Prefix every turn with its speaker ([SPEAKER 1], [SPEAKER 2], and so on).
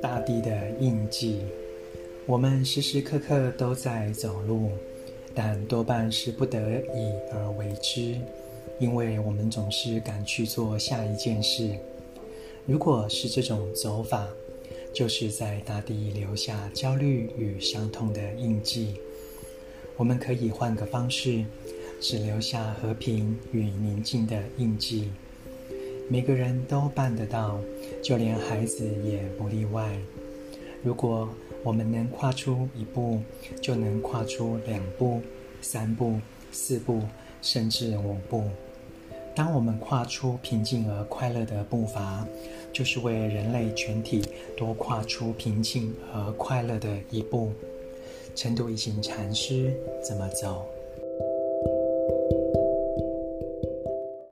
[SPEAKER 1] 大地的印记，我们时时刻刻都在走路，但多半是不得已而为之，因为我们总是赶去做下一件事。如果是这种走法，就是在大地留下焦虑与伤痛的印记。我们可以换个方式，只留下和平与宁静的印记。每个人都办得到，就连孩子也不例外。如果我们能跨出一步，就能跨出两步、三步、四步，甚至五步。当我们跨出平静而快乐的步伐，就是为人类全体多跨出平静和快乐的一步。成都一行禅师怎么走？